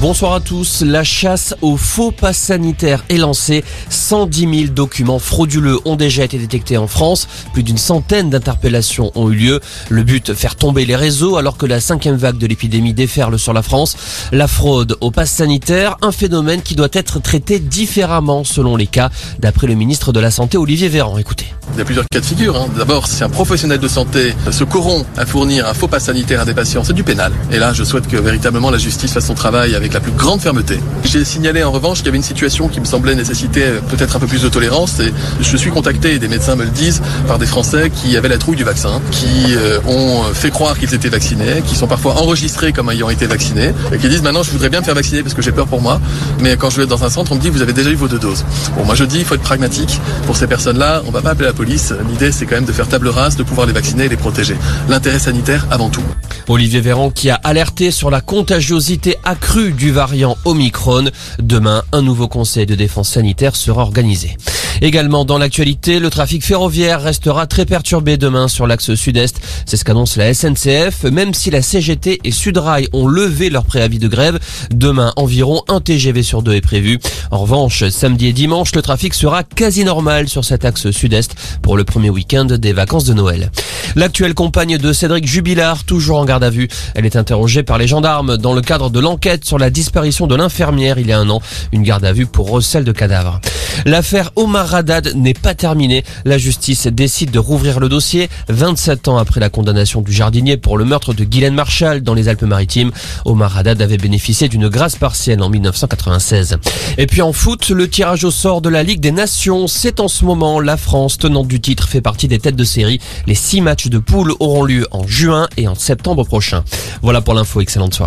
Bonsoir à tous. La chasse aux faux passes sanitaires est lancée. 110 000 documents frauduleux ont déjà été détectés en France. Plus d'une centaine d'interpellations ont eu lieu. Le but, faire tomber les réseaux alors que la cinquième vague de l'épidémie déferle sur la France. La fraude aux passes sanitaires, un phénomène qui doit être traité différemment selon les cas, d'après le ministre de la Santé Olivier Véran. Écoutez. Il y a plusieurs cas de figure. Hein. D'abord, si un professionnel de santé se corrompt à fournir un faux pass sanitaire à des patients, c'est du pénal. Et là, je souhaite que véritablement la justice fasse son travail avec la plus grande fermeté. J'ai signalé en revanche qu'il y avait une situation qui me semblait nécessiter peut-être un peu plus de tolérance. Et je suis contacté, et des médecins me le disent, par des Français qui avaient la trouille du vaccin, qui euh, ont fait croire qu'ils étaient vaccinés, qui sont parfois enregistrés comme ayant été vaccinés, et qui disent maintenant je voudrais bien me faire vacciner parce que j'ai peur pour moi. Mais quand je vais dans un centre, on me dit vous avez déjà eu vos deux doses. Bon, moi je dis il faut être pragmatique. Pour ces personnes-là, on va pas appeler la police. L'idée c'est quand même de faire table rase, de pouvoir les vacciner et les protéger. L'intérêt sanitaire avant tout. Olivier Véran qui a alerté sur la contagiosité accrue du variant Omicron. Demain, un nouveau conseil de défense sanitaire sera organisé. Également dans l'actualité, le trafic ferroviaire restera très perturbé demain sur l'axe sud-est. C'est ce qu'annonce la SNCF. Même si la CGT et Sudrail ont levé leur préavis de grève, demain environ un TGV sur deux est prévu. En revanche, samedi et dimanche, le trafic sera quasi normal sur cet axe sud-est pour le premier week-end des vacances de Noël. L'actuelle compagne de Cédric Jubilard, toujours en garde à vue. Elle est interrogée par les gendarmes dans le cadre de l'enquête sur la disparition de l'infirmière il y a un an. Une garde à vue pour recel de cadavres. L'affaire Omar Haddad n'est pas terminée. La justice décide de rouvrir le dossier 27 ans après la condamnation du jardinier pour le meurtre de Guylaine Marshall dans les Alpes-Maritimes. Omar Haddad avait bénéficié d'une grâce partielle en 1996. Et puis en foot, le tirage au sort de la Ligue des Nations, c'est en ce moment la France, tenante du titre, fait partie des têtes de série. Les six matchs de poule auront lieu en juin et en septembre prochain. Voilà pour l'info, excellente soirée.